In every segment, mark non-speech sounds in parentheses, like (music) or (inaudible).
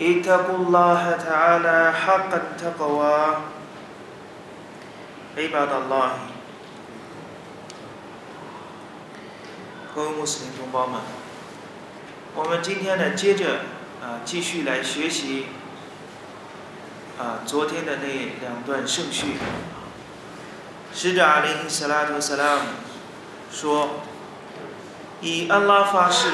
اتقوا الله تعالى حق التقوى عباد الله 各位穆斯林同胞们，我们今天呢，接着啊，继续来学习啊昨天的那两段圣训。使者阿里·斯拉图·萨拉姆说：“以安拉发誓，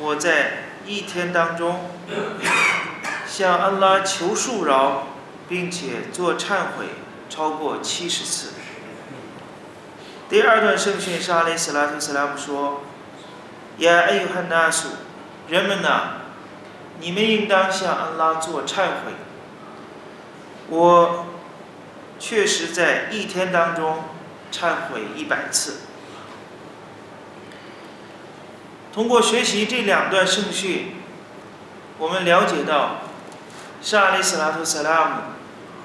我在 一天当中 (coughs) 向安拉求恕饶，并且做忏悔超过七十次。”第二段圣训是阿里·斯拉图·萨拉姆说：“呀，艾尤汉纳苏，人们呐，你们应当向安拉做忏悔。我确实在一天当中忏悔一百次。”通过学习这两段圣训，我们了解到，沙利斯拉图·萨拉姆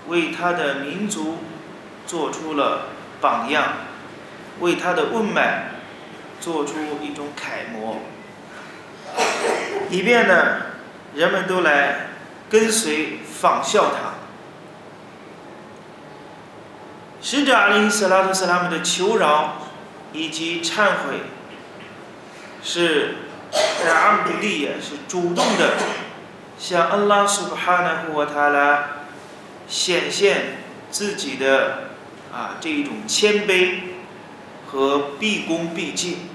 为他的民族做出了榜样，为他的问脉做出一种楷模，以便呢人们都来跟随仿效他。使者阿里·斯拉图·萨拉姆的求饶以及忏悔。是在阿姆利也是主动的向安拉苏布哈纳胡瓦塔拉显现自己的啊这一种谦卑和毕恭毕敬，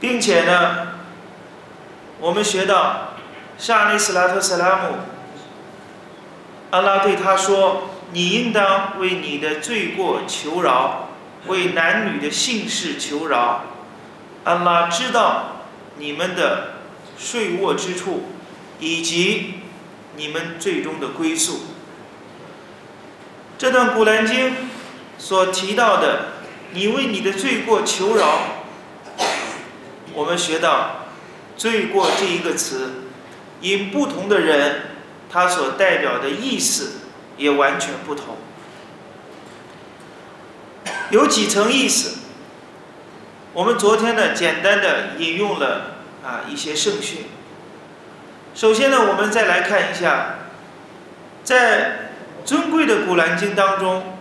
并且呢，我们学到沙利斯拉特萨拉姆，安拉对他说：“你应当为你的罪过求饶，为男女的姓氏求饶。”安拉知道你们的睡卧之处，以及你们最终的归宿。这段古兰经所提到的“你为你的罪过求饶”，我们学到“罪过”这一个词，因不同的人，它所代表的意思也完全不同，有几层意思。我们昨天呢，简单的引用了啊一些圣训。首先呢，我们再来看一下，在尊贵的古兰经当中，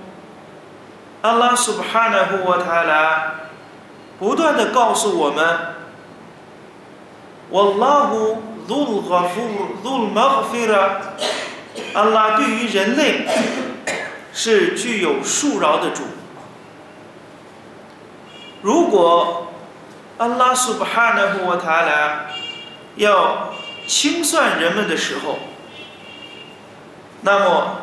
阿拉苏巴哈纳胡瓦塔拉不断的告诉我们，瓦拉胡鲁哈夫鲁马菲拉，阿拉对于人类是具有恕饶的主。如果安拉苏巴哈纳胡瓦塔拉要清算人们的时候，那么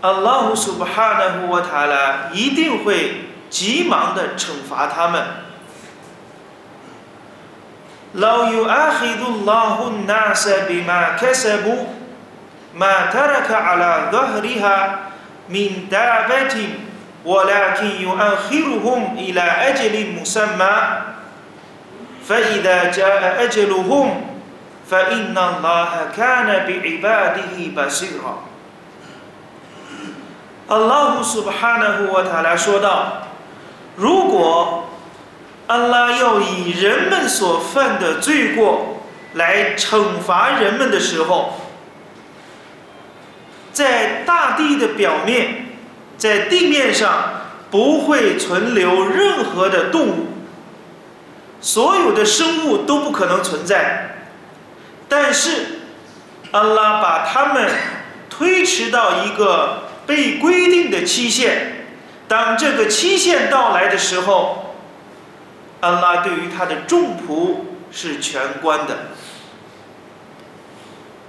安拉胡苏巴哈纳胡瓦塔拉一定会急忙的惩罚他们。لو يؤاخذ الله الناس بما كسبوا ما ترك على ظهرها من دابة ولكن يؤخرهم إلى أجل مسمى فإذا جاء أجلهم فإن الله كان بعباده بصيرا الله سبحانه وتعالى 说道：“如果安拉要以人们所犯的罪过来惩罚人们的时候，在大地的表面。” 在地面上不会存留任何的动物，所有的生物都不可能存在。但是，安拉把他们推迟到一个被规定的期限。当这个期限到来的时候，安拉对于他的众仆是全关的。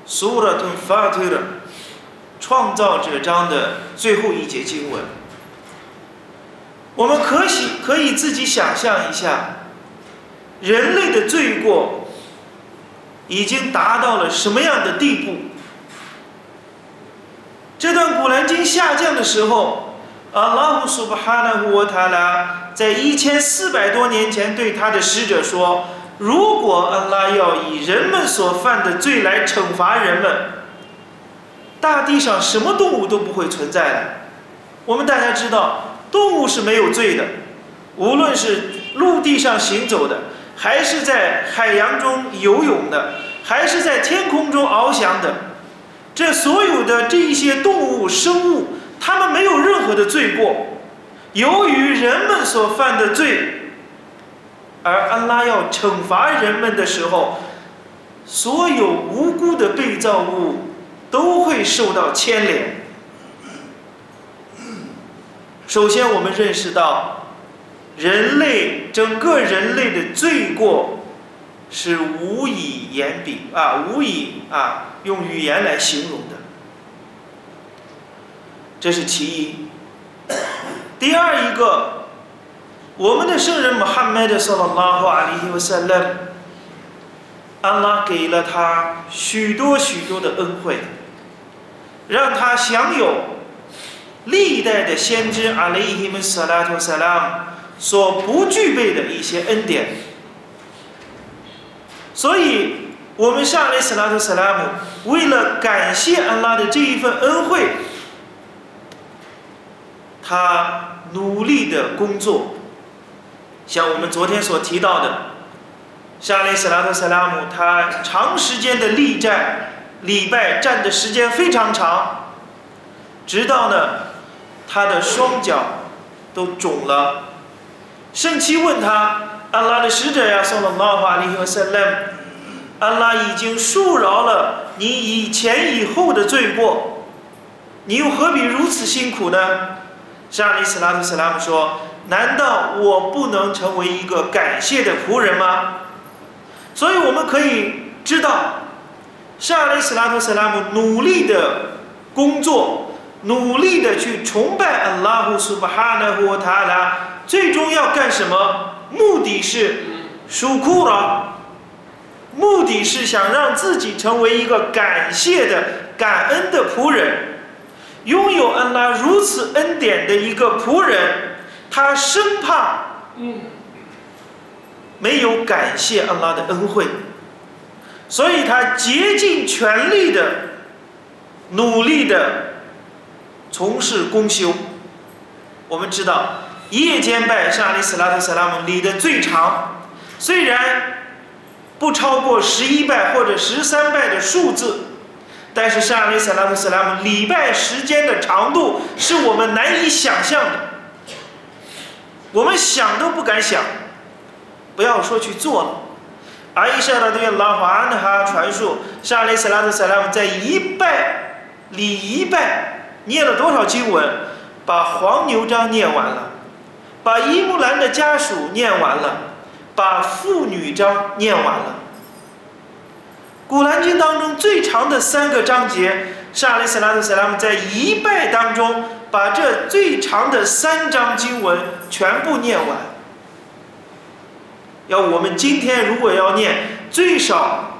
苏拉顿法特。创造者章的最后一节经文，我们可喜可以自己想象一下，人类的罪过已经达到了什么样的地步？这段古兰。经下降的时候，阿拉苏巴哈纳胡塔拉在一千四百多年前对他的使者说：“如果安拉要以人们所犯的罪来惩罚人们，大地上什么动物都不会存在了。我们大家知道，动物是没有罪的，无论是陆地上行走的，还是在海洋中游泳的，还是在天空中翱翔的。”这所有的这一些动物生物，它们没有任何的罪过。由于人们所犯的罪，而安拉要惩罚人们的时候，所有无辜的被造物都会受到牵连。首先，我们认识到，人类整个人类的罪过。是无以言比啊，无以啊用语言来形容的，这是其一。第二一个，我们的圣人穆罕默德·萨拉拉和阿里·伊瓦塞勒，安拉给了他许多许多的恩惠，让他享有历代的先知阿里·伊姆萨拉图萨拉姆所不具备的一些恩典。所以，我们上来斯拉特萨拉姆为了感谢安拉的这一份恩惠，他努力的工作。像我们昨天所提到的，沙利斯拉特萨拉姆他长时间的力战礼拜站的时间非常长，直到呢他的双脚都肿了。圣妻问他。安拉的使者呀，送了玛法利和圣勒，安拉已经恕饶了你以前以后的罪过，你又何必如此辛苦呢？沙利斯拉特斯拉姆说：“难道我不能成为一个感谢的仆人吗？”所以我们可以知道，沙利斯拉特斯拉姆努力的工作，努力的去崇拜安拉胡苏巴哈纳胡塔拉，最终要干什么？目的是舒库拉，目的是想让自己成为一个感谢的、感恩的仆人，拥有安拉如此恩典的一个仆人，他生怕没有感谢安拉的恩惠，所以他竭尽全力的、努力的从事公修。我们知道。夜间拜沙利斯拉特萨拉姆礼的最长，虽然不超过十一拜或者十三拜的数字，但是沙利斯拉特萨拉姆礼拜时间的长度是我们难以想象的，我们想都不敢想，不要说去做了。阿伊莎拉对拉华安哈传述，沙利斯拉特萨拉姆在一拜礼一拜念了多少经文，把黄牛章念完了。把伊木兰的家属念完了，把妇女章念完了。古兰经当中最长的三个章节，沙利斯拉特·萨拉姆在一拜当中把这最长的三章经文全部念完。要我们今天如果要念，最少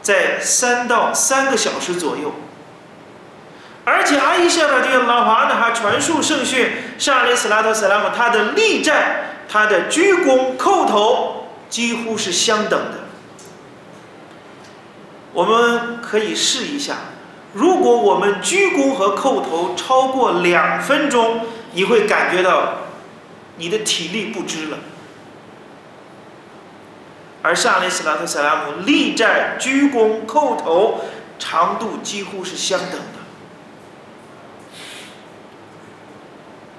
在三到三个小时左右。而且阿伊夏的这个老华呢，还传述圣训，沙利斯拉特·斯拉姆他的力战、他的鞠躬叩头几乎是相等的。我们可以试一下，如果我们鞠躬和叩头超过两分钟，你会感觉到你的体力不支了。而沙利斯拉特·斯拉姆力战、鞠躬叩头长度几乎是相等的。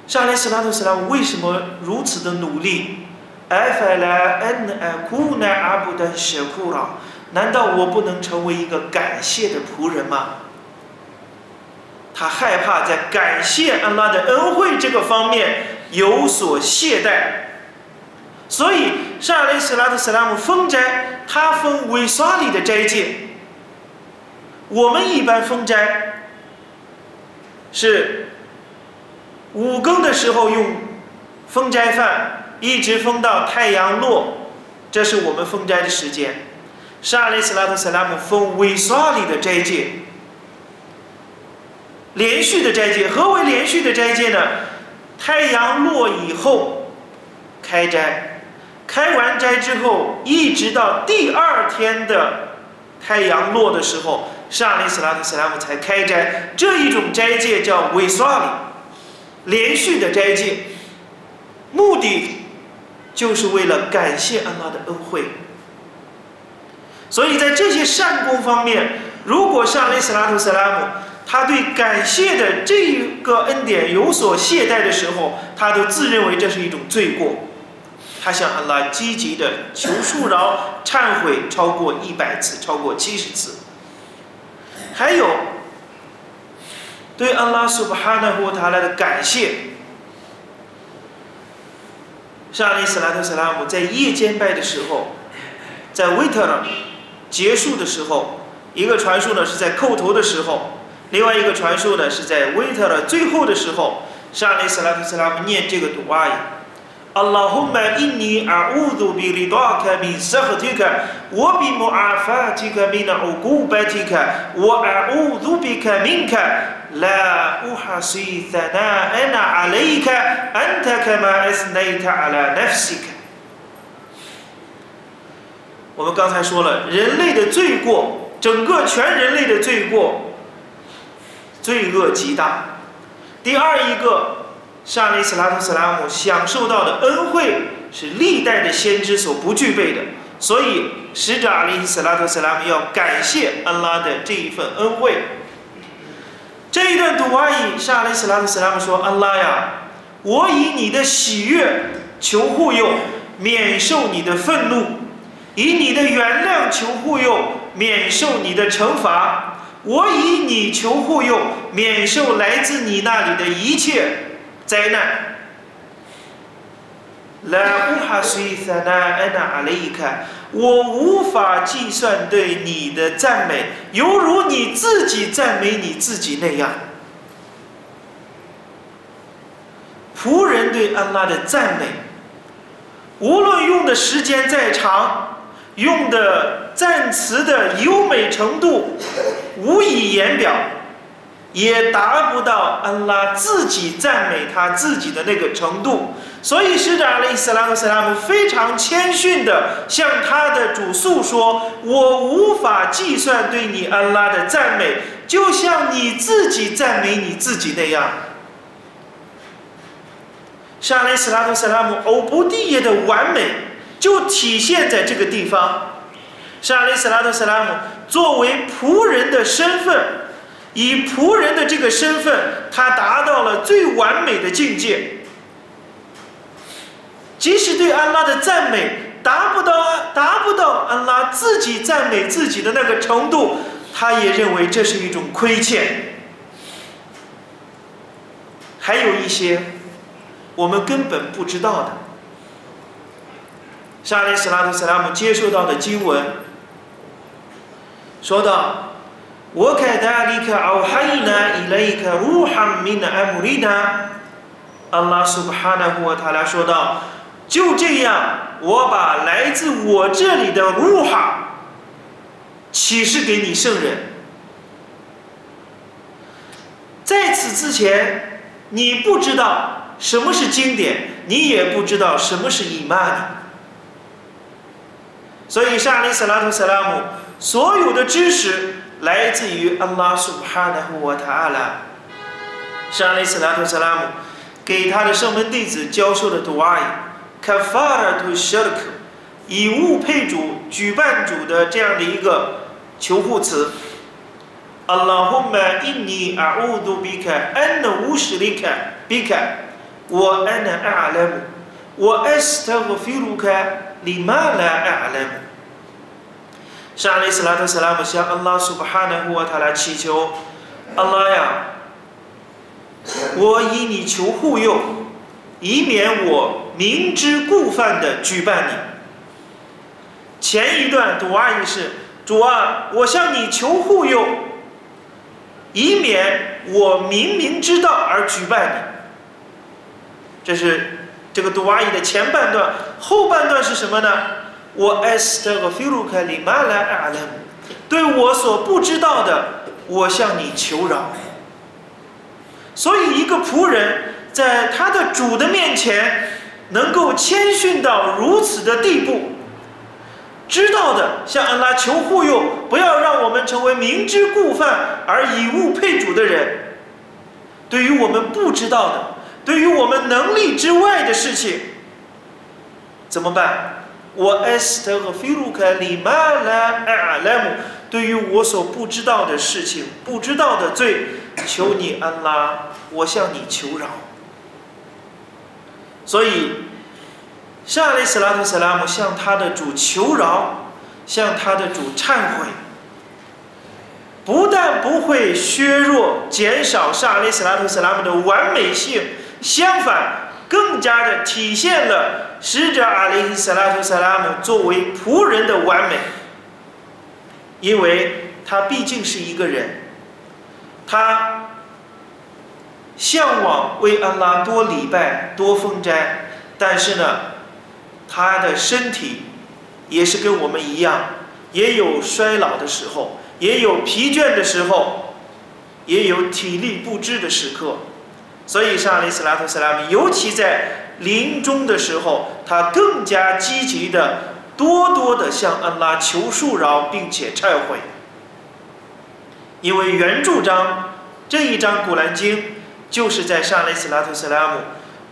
沙利斯拉特斯拉姆为什么如此的努力？埃法莱恩埃库奈阿布丹舍库拉，难道我不能成为一个感谢的仆人吗？他害怕在感谢安拉的恩惠这个方面有所懈怠，所以沙利斯拉特斯拉姆封斋，他封维沙里的斋戒。我们一般封斋是。五更的时候用封斋饭，一直封到太阳落，这是我们封斋的时间。沙利斯拉特·萨拉姆封维沙里的斋戒，连续的斋戒。何为连续的斋戒呢？太阳落以后开斋，开完斋之后，一直到第二天的太阳落的时候，上利斯拉特斯拉姆才开斋。这一种斋戒叫韦刷里，连续的斋戒，目的就是为了感谢安拉的恩惠。所以在这些善功方面，如果上利斯拉特斯拉姆他对感谢的这个恩典有所懈怠的时候，他都自认为这是一种罪过，他向安拉积极的求恕饶、忏悔超过一百次、超过七十次。还有对安拉苏巴哈纳呼塔拉的感谢，上利斯拉特斯拉姆在夜间拜的时候，在维特尔结束的时候，一个传述呢是在叩头的时候，另外一个传述呢是在维特的最后的时候，沙利斯拉特斯拉姆念这个读阿：“Allahumma inni a'udhu bi ridaka min sakhatika wa bi mu'afatika min 'uqubatika wa a'udhu bika minka la uhsi thana'an 'alayka anta kama asnayta 'ala nafsika。”我们刚才说了，人类的罪过，整个全人类的罪过，罪恶极大。第二一个，沙利斯拉特斯拉姆享受到的恩惠是历代的先知所不具备的，所以使者阿里斯拉特斯拉姆要感谢安拉的这一份恩惠。这一段读完以，沙利斯拉特斯拉姆说：“安拉呀，我以你的喜悦求护佑，免受你的愤怒。”以你的原谅求护佑，免受你的惩罚；我以你求护佑，免受来自你那里的一切灾难。来乌哈苏萨那安娜阿雷卡，我无法计算对你的赞美，犹如你自己赞美你自己那样。仆人对安拉的赞美，无论用的时间再长。用的赞词的优美程度无以言表，也达不到安拉自己赞美他自己的那个程度。所以使者阿里·斯拉姆·斯拉姆非常谦逊地向他的主诉说：“我无法计算对你安拉的赞美，就像你自己赞美你自己那样。”沙里斯拉特·斯拉姆欧布蒂耶的完美。就体现在这个地方，沙里斯拉特·斯拉姆作为仆人的身份，以仆人的这个身份，他达到了最完美的境界。即使对安拉的赞美达不到达不到安拉自己赞美自己的那个程度，他也认为这是一种亏欠。还有一些我们根本不知道的。沙利斯拉特·斯拉姆接受到的经文，说道：“我凯达里克奥哈伊纳伊雷克乌哈米纳艾姆利纳。”阿拉苏布哈纳胡塔拉说道：“就这样，我把来自我这里的乌哈启示给你圣人。在此之前，你不知道什么是经典，你也不知道什么是以曼。”所以，沙利斯拉图萨拉姆所有的知识来自于 Allahu 塔阿拉。沙利斯恩赐安拉姆，给他的圣门弟子教授的祷文，Kafara to Shirk，以物配主、举办主的这样的一个求护词。Allahumma inni a'udu bika, anna ushrik bika, wa ana 'ala, wa astaghfiruka lima la 'ala。里卡比卡我安纳阿拉姆我阿斯特和菲鲁卡。里玛拉阿勒姆，沙利斯拉特·斯拉姆向安拉苏巴哈纳胡他来祈求，安拉呀，我以你求护佑，以免我明知故犯的举办你。前一段读阿意是：主啊，我向你求护佑，以免我明明知道而举办你。这是。这个杜阿伊的前半段，后半段是什么呢？我艾斯特和菲鲁克里马来阿勒姆，对我所不知道的，我向你求饶。所以一个仆人在他的主的面前能够谦逊到如此的地步，知道的向安拉求护佑，不要让我们成为明知故犯而以物配主的人。对于我们不知道的，对于我们能力之外的事情，怎么办？我 est 和 filuka limala alamu，对于我所不知道的事情、不知道的罪，求你安拉，我向你求饶。所以，沙利斯拉特萨拉姆向他的主求饶，向他的主忏悔。不但不会削弱、减少沙利斯拉特·斯拉姆的完美性，相反，更加的体现了使者阿里·斯拉图·萨拉姆作为仆人的完美。因为他毕竟是一个人，他向往为安拉多礼拜、多封斋，但是呢，他的身体也是跟我们一样，也有衰老的时候。也有疲倦的时候，也有体力不支的时刻，所以沙利斯拉特斯拉姆，尤其在临终的时候，他更加积极的、多多的向安拉求恕饶，并且忏悔。因为原著章这一章古兰经，就是在沙利斯拉特斯拉姆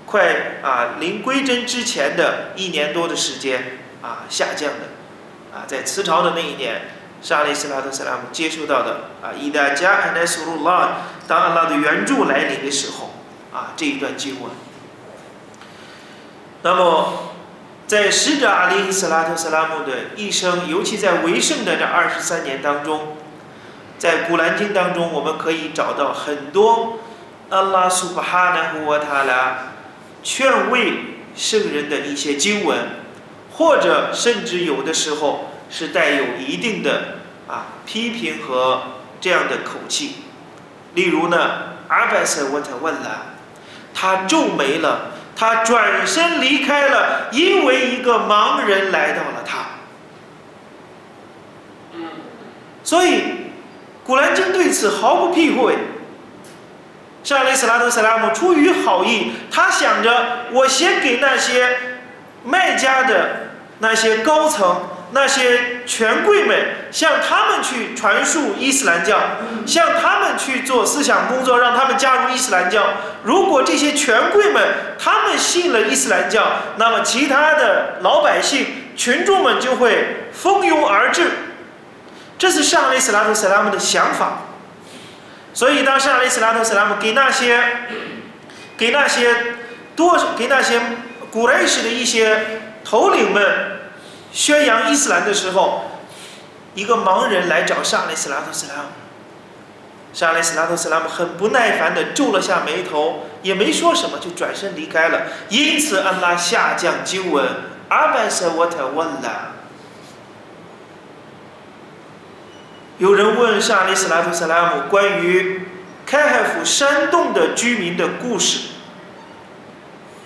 快啊临归真之前的一年多的时间啊下降的，啊在辞朝的那一年。沙利斯拉特·萨拉姆接触到的啊，伊达加安奈苏鲁拉，当安拉的援助来临的时候，啊，这一段经文。那么，在使者阿里斯拉特·斯拉姆的一生，尤其在为圣的这二十三年当中，在古兰经当中，我们可以找到很多安拉苏巴哈纳胡瓦塔拉劝慰圣人的一些经文，或者甚至有的时候。是带有一定的啊批评和这样的口气，例如呢，阿巴斯沃特问了，他皱眉了，他转身离开了，因为一个盲人来到了他。所以，古兰经对此毫不避讳。沙利斯拉特·斯拉姆出于好意，他想着我先给那些卖家的那些高层。那些权贵们向他们去传述伊斯兰教，向他们去做思想工作，让他们加入伊斯兰教。如果这些权贵们他们信了伊斯兰教，那么其他的老百姓群众们就会蜂拥而至。这是上伊斯拉特·斯拉姆的想法。所以，当上伊斯拉特·斯拉姆给那些给那些多给那些古莱什的一些头领们。宣扬伊斯兰的时候，一个盲人来找沙利斯拉特斯拉姆，沙利斯拉特斯拉姆很不耐烦的皱了下眉头，也没说什么，就转身离开了。因此，安拉下降经文：阿班萨沃特问了。有人问沙利斯拉特斯拉姆关于开海府山洞的居民的故事。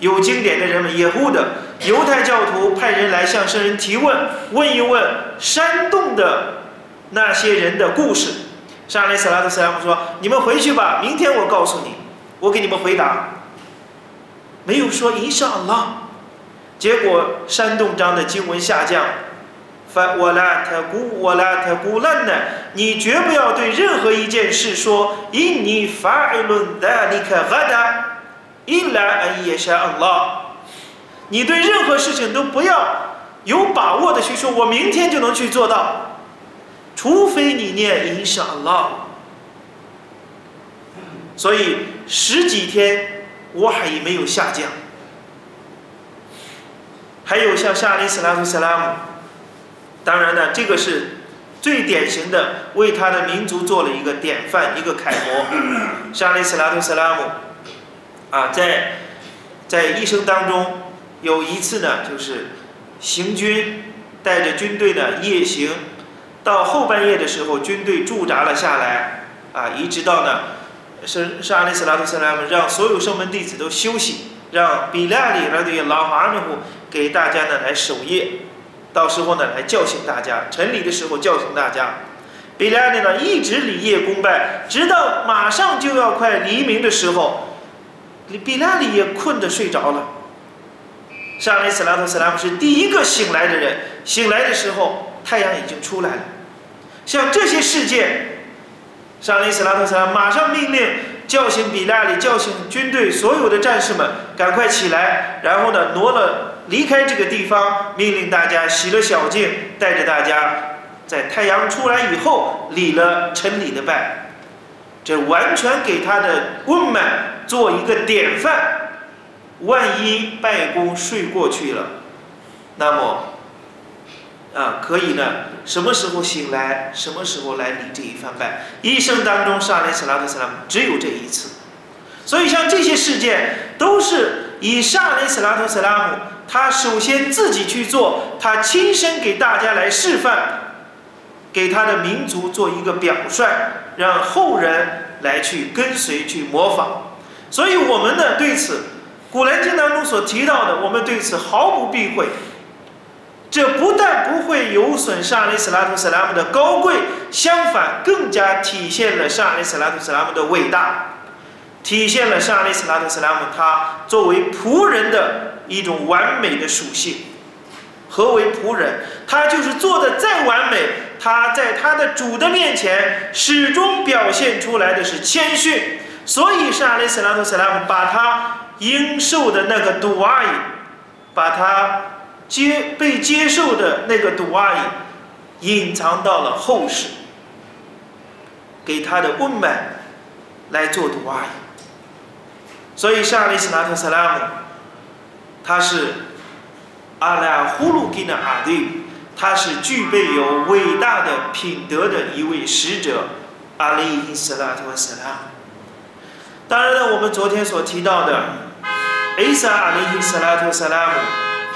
有经典的人们，耶户的犹太教徒派人来向圣人提问，问一问山洞的那些人的故事。沙利斯拉特斯拉姆说：“你们回去吧，明天我告诉你，我给你们回答。”没有说一上浪，结果山洞章的经文下降。法我拉特古我拉特古兰呢？你绝不要对任何一件事说因你法论达利克哈达。伊拉安耶沙安拉，你对任何事情都不要有把握的去说，我明天就能去做到，除非你念伊沙安拉。所以十几天我还没有下降。还有像沙利斯拉夫斯拉姆，当然呢，这个是最典型的，为他的民族做了一个典范，一个楷模。(laughs) 沙利斯拉夫斯拉姆。啊，在在一生当中，有一次呢，就是行军，带着军队呢夜行，到后半夜的时候，军队驻扎了下来，啊，一直到呢，是是阿里斯拉图斯拉姆让所有圣门弟子都休息，让比拉里拉对拉哈努给大家呢来守夜，到时候呢来叫醒大家，晨礼的时候叫醒大家，比拉里呢一直礼夜公拜，直到马上就要快黎明的时候，比拉里也困得睡着了。沙利斯拉特斯拉姆是第一个醒来的人，醒来的时候太阳已经出来了。像这些事件，沙利斯拉特斯拉马上命令叫醒比拉里，叫醒军队所有的战士们，赶快起来，然后呢挪了离开这个地方，命令大家洗了小净，带着大家在太阳出来以后礼了晨礼的拜，这完全给他的温满做一个典范。万一拜功睡过去了，那么，啊，可以呢？什么时候醒来，什么时候来礼这一番拜？一生当中，沙利斯拉特斯拉姆只有这一次。所以，像这些事件，都是以沙利斯拉特斯拉姆他首先自己去做，他亲身给大家来示范，给他的民族做一个表率，让后人来去跟随、去模仿。所以，我们呢对此。古兰经当中所提到的，我们对此毫不避讳。这不但不会有损沙利斯拉图斯拉姆的高贵，相反更加体现了沙利斯拉图斯拉姆的伟大，体现了沙利斯拉图斯拉姆他作为仆人的一种完美的属性。何为仆人？他就是做的再完美，他在他的主的面前始终表现出来的是谦逊。所以沙利斯拉图斯拉姆把他。应受的那个杜阿伊，把他接被接受的那个杜阿伊隐藏到了后世，给他的温满来做杜阿伊。所以沙利斯纳特萨拉姆，他是阿拉呼鲁吉的阿弟，他是具备有伟大的品德的一位使者，阿里斯拉特萨拉姆。当然了，我们昨天所提到的。伊萨阿里斯拉图萨拉姆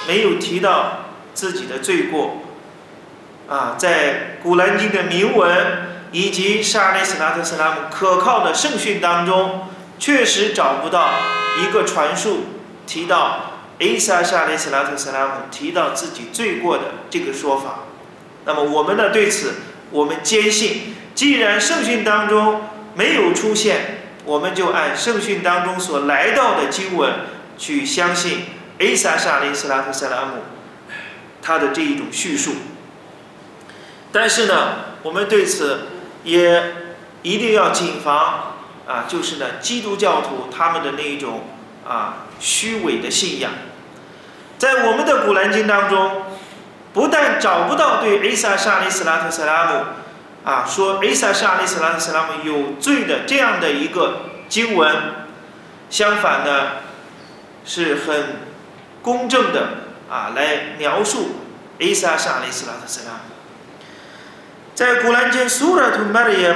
没有提到自己的罪过，啊，在古兰经的铭文以及沙利斯拉特萨拉姆可靠的圣训当中，确实找不到一个传述提到伊萨沙利斯拉特萨拉姆提到自己罪过的这个说法。那么我们呢对此，我们坚信，既然圣训当中没有出现，我们就按圣训当中所来到的经文。去相信艾萨沙利斯拉特塞拉姆他的这一种叙述，但是呢，我们对此也一定要谨防啊，就是呢，基督教徒他们的那一种啊虚伪的信仰，在我们的古兰经当中，不但找不到对艾萨沙利斯拉特塞拉姆啊说艾萨沙利斯拉特塞拉姆有罪的这样的一个经文，相反呢。是很公正的啊，来描述伊萨沙利斯拉特斯拉。在古兰经苏拉图马里耶，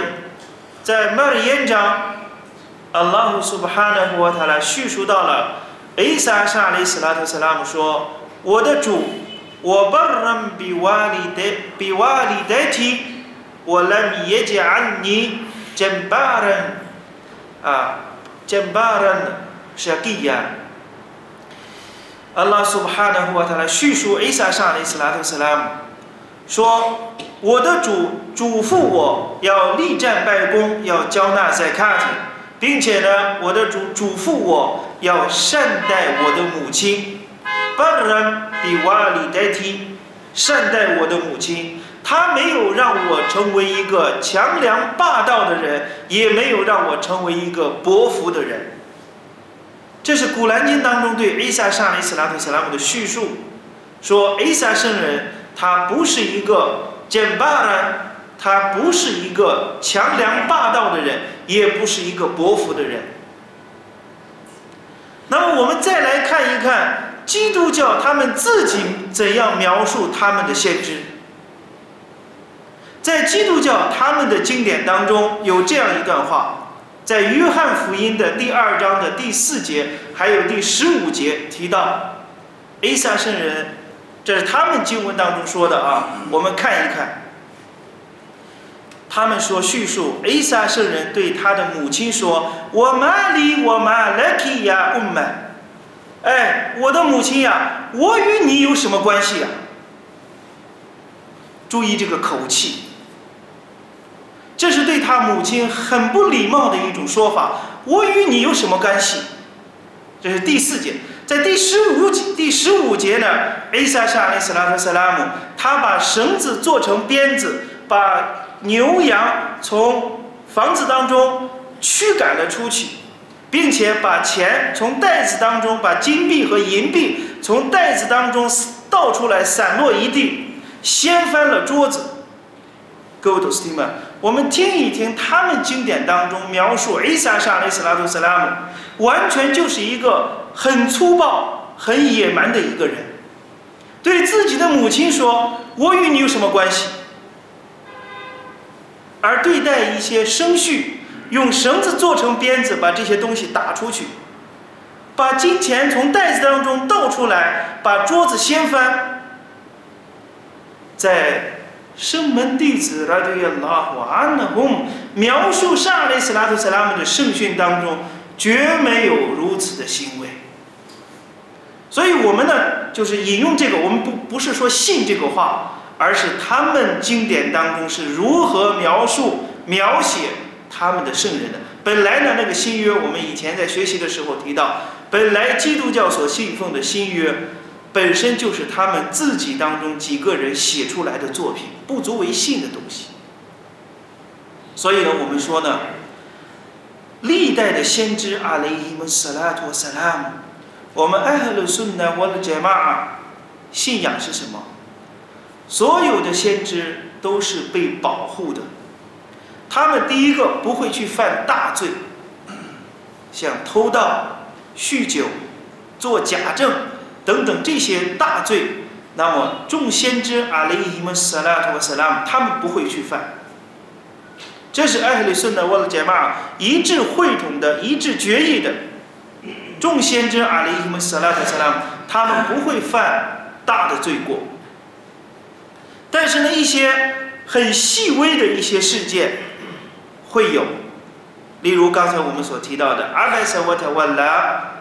在马里耶章，阿拉胡苏巴哈纳胡他来叙述到了伊萨沙利斯拉特斯拉姆说：“我的主，我巴人比瓦里德比瓦里德提，我来米耶杰安尼真巴人啊，真巴人是基亚。”阿拉苏巴哈纳胡他来叙述伊萨沙利斯拉特斯拉姆说：“我的主嘱咐我要立战拜功，要交纳在卡提，并且呢，我的主嘱咐我要善待我的母亲。巴然比瓦里代替善待我的母亲，他没有让我成为一个强梁霸道的人，也没有让我成为一个薄福的人。”这是古兰经当中对伊萨沙利斯拉特斯拉姆的叙述，说伊萨圣人他不是一个简巴人，他不是一个强梁霸道的人，也不是一个薄福的人。那么我们再来看一看基督教他们自己怎样描述他们的先知，在基督教他们的经典当中有这样一段话。在约翰福音的第二章的第四节，还有第十五节提到，A 萨圣人，这是他们经文当中说的啊。我们看一看，他们说叙述 A 萨圣人对他的母亲说：“我玛里我玛 lucky 呀，我们，哎，我的母亲呀，我与你有什么关系呀？”注意这个口气，他母亲很不礼貌的一种说法。我与你有什么干系？这是第四节，在第十五节第十五节呢，艾萨沙利斯拉特萨拉姆，他把绳子做成鞭子，把牛羊从房子当中驱赶了出去，并且把钱从袋子当中，把金币和银币从袋子当中倒出来，散落一地，掀翻了桌子。各位弟兄们，我们听一听他们经典当中描述艾萨沙利斯拉特萨拉姆。完全就是一个很粗暴、很野蛮的一个人，对自己的母亲说：“我与你有什么关系？”而对待一些生畜，用绳子做成鞭子，把这些东西打出去，把金钱从袋子当中倒出来，把桌子掀翻。在圣门弟子拉对拉瓦安的红描述沙雷斯拉特塞拉姆的圣训当中。绝没有如此的行为，所以我们呢，就是引用这个，我们不不是说信这个话，而是他们经典当中是如何描述、描写他们的圣人的。本来呢，那个新约，我们以前在学习的时候提到，本来基督教所信奉的新约，本身就是他们自己当中几个人写出来的作品，不足为信的东西。所以呢，我们说呢。历代的先知阿雷伊姆斯拉托萨拉姆，我们艾赫鲁顺呢，我的杰玛尔信仰是什么？所有的先知都是被保护的，他们第一个不会去犯大罪，像偷盗、酗酒、做假证等等这些大罪，那么众先知阿雷伊姆斯拉托萨拉姆他们不会去犯。这是艾里顺的沃勒杰玛一致会统的一致决议的众先知阿里伊姆斯拉特萨拉姆，他们不会犯大的罪过。但是呢，一些很细微的一些事件会有，例如刚才我们所提到的阿盖塞沃特瓦拉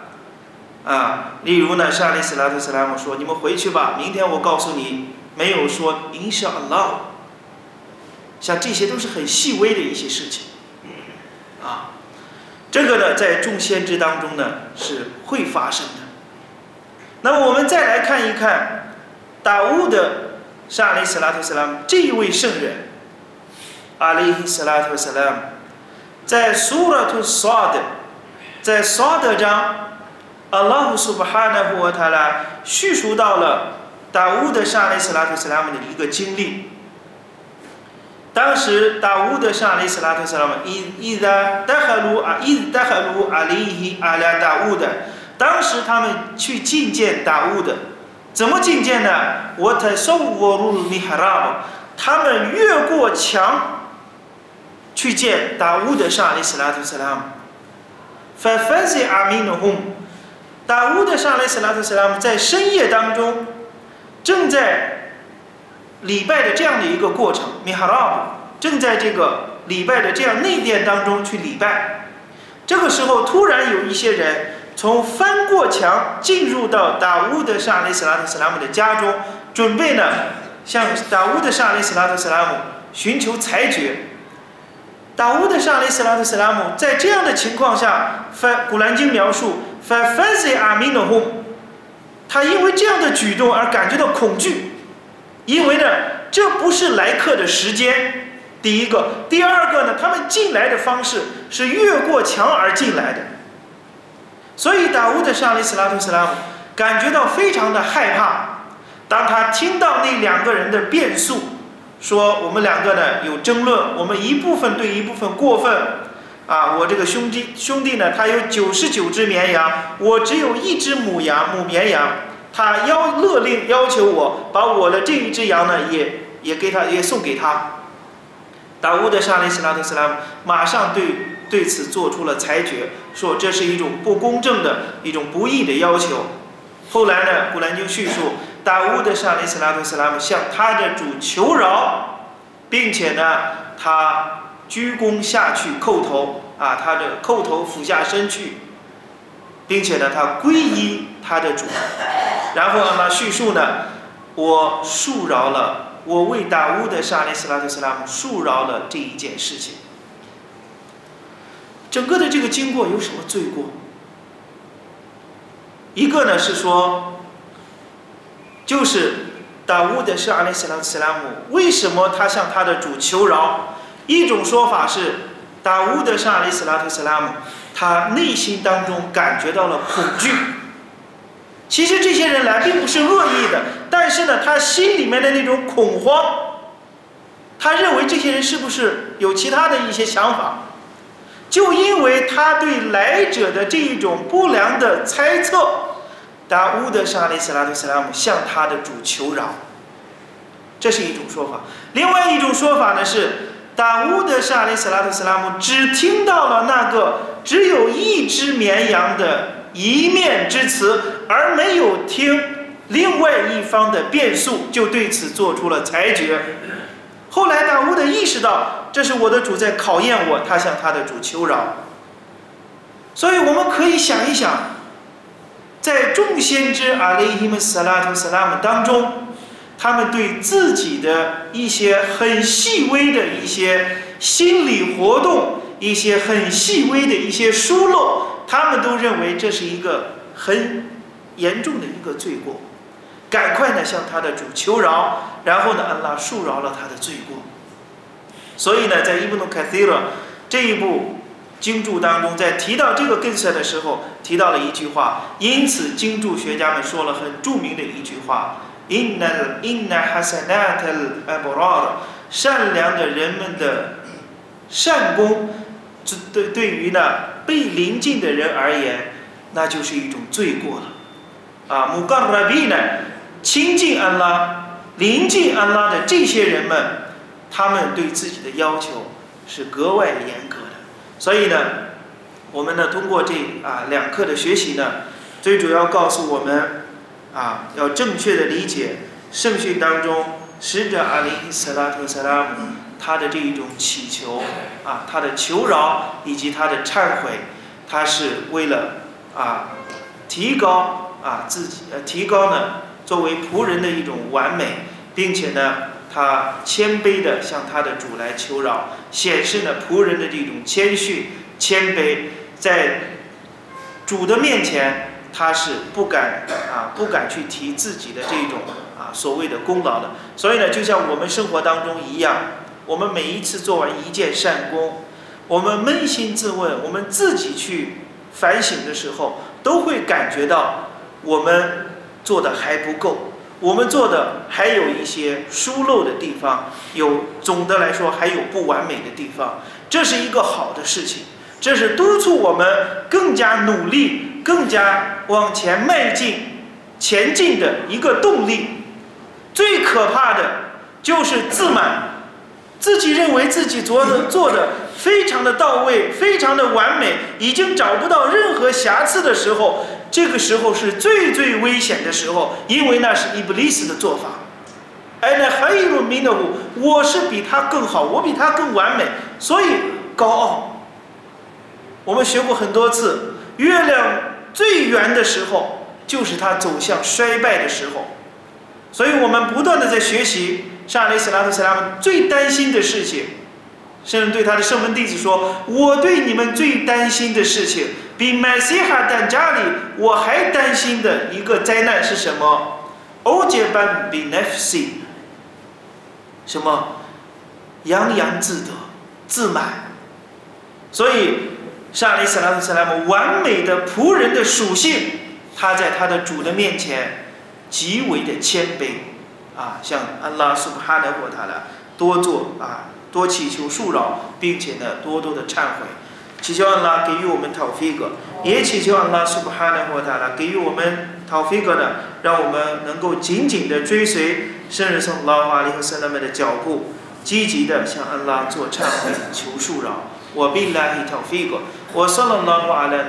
啊，例如呢，沙利斯拉特斯拉姆说：“你们回去吧，明天我告诉你。”没有说 Inshallah。像这些都是很细微的一些事情，啊，这个呢，在众先知当中呢是会发生的。那么我们再来看一看达乌的沙利斯拉特斯拉姆这一位圣人，阿里斯拉特斯拉姆，在苏拉图萨德，在萨德章，阿拉胡苏巴哈纳胡塔拉叙述到了达乌的沙利斯拉特斯拉姆的一个经历。当时达乌德上阿斯拉特斯拉姆伊伊达达哈鲁啊伊达哈鲁阿里伊阿拉达乌的，当时他们去觐见达乌的，怎么觐见呢？我他说我鲁米哈拉姆，他们越过墙去见达乌德上阿斯拉特斯拉姆。法法西阿米努洪，达乌德上阿斯拉特斯拉姆在深夜当中正在。礼拜的这样的一个过程，米哈拉布正在这个礼拜的这样内殿当中去礼拜。这个时候，突然有一些人从翻过墙进入到达乌德沙利斯拉特斯拉姆的家中，准备呢向达乌德沙利斯拉特斯拉姆寻求裁决。达乌德沙利斯拉特斯拉姆在这样的情况下，翻古兰经描述翻翻西阿米诺洪，他因为这样的举动而感觉到恐惧。因为呢，这不是来客的时间。第一个，第二个呢，他们进来的方式是越过墙而进来的。所以达乌的沙利斯拉图斯拉姆感觉到非常的害怕。当他听到那两个人的辩诉，说我们两个呢有争论，我们一部分对一部分过分。啊，我这个兄弟兄弟呢，他有九十九只绵羊，我只有一只母羊母绵羊。他要勒令要求我把我的这一只羊呢，也也给他，也送给他。达乌德沙利斯拉特斯拉姆马上对对此做出了裁决，说这是一种不公正的一种不义的要求。后来呢，古兰经叙述，达乌德沙利斯拉特斯拉姆向他的主求饶，并且呢，他鞠躬下去叩头，啊，他的叩头俯下身去，并且呢，他皈依他的主。然后呢？叙述呢？我恕饶了我为达乌德沙利斯拉特斯拉姆恕饶了这一件事情。整个的这个经过有什么罪过？一个呢是说，就是达乌德是阿里斯拉斯拉姆，为什么他向他的主求饶？一种说法是，达乌德沙阿里斯拉特斯拉姆，他内心当中感觉到了恐惧。其实这些人来并不是恶意的，但是呢，他心里面的那种恐慌，他认为这些人是不是有其他的一些想法？就因为他对来者的这一种不良的猜测，达乌德沙利斯拉特斯拉姆向他的主求饶，这是一种说法。另外一种说法呢是，达乌德沙里斯拉特斯拉姆只听到了那个只有一只绵羊的一面之词，而没有听另外一方的变数，就对此做出了裁决。后来达乌德意识到，这是我的主在考验我，他向他的主求饶。所以我们可以想一想，在众先知阿里伊姆斯拉图斯拉姆当中，他们对自己的一些很细微的一些心理活动，一些很细微的一些疏漏，他们都认为这是一个很严重的一个罪过。赶快呢向他的主求饶，然后呢，安拉恕饶了他的罪过。所以呢，在伊布努凯西勒这一部经注当中，在提到这个根色的时候，提到了一句话。因此，经注学家们说了很著名的一句话：“Inna inna hasanat al abrar，善良的人们的善功，这对对于呢被临近的人而言，那就是一种罪过了。”啊，穆干拉比呢？亲近安拉、临近安拉的这些人们，他们对自己的要求是格外严格的。所以呢，我们呢通过这啊两课的学习呢，最主要告诉我们啊，要正确的理解圣训当中使者阿里·斯拉特·萨拉姆他的这一种祈求啊，他的求饶以及他的忏悔，他是为了啊提高啊自己呃提高呢。作为仆人的一种完美，并且呢，他谦卑的向他的主来求饶，显示呢仆人的这种谦逊、谦卑，在主的面前，他是不敢啊，不敢去提自己的这种啊所谓的功劳的。所以呢，就像我们生活当中一样，我们每一次做完一件善功，我们扪心自问，我们自己去反省的时候，都会感觉到我们。做的还不够，我们做的还有一些疏漏的地方，有总的来说还有不完美的地方，这是一个好的事情，这是督促我们更加努力、更加往前迈进、前进的一个动力。最可怕的就是自满，自己认为自己做的做的非常的到位、非常的完美，已经找不到任何瑕疵的时候。这个时候是最最危险的时候，因为那是伊布利斯的做法。哎，那还有一种米诺夫，我是比他更好，我比他更完美，所以高傲。我们学过很多次，月亮最圆的时候，就是它走向衰败的时候。所以我们不断的在学习。沙雷斯拉特斯拉姆最担心的事情，甚至对他的圣门弟子说：“我对你们最担心的事情。”比麦西哈丹家里我还担心的一个灾难是什么？欧杰班比奈夫西，什么？洋洋自得、自满。所以，沙利斯拉姆斯拉姆完美的仆人的属性，他在他的主的面前极为的谦卑啊，向安拉苏哈的国他的多做啊，多祈求恕饶，并且呢，多多的忏悔。祈求安拉给予我们塔菲格，也祈求安拉苏布哈纳霍塔拉给予我们塔菲格呢，让我们能够紧紧的追随圣人圣拉法利和圣拉们的脚步，积极的向安拉做忏悔求恕饶。我必来讨菲格。我圣人拉瓦拉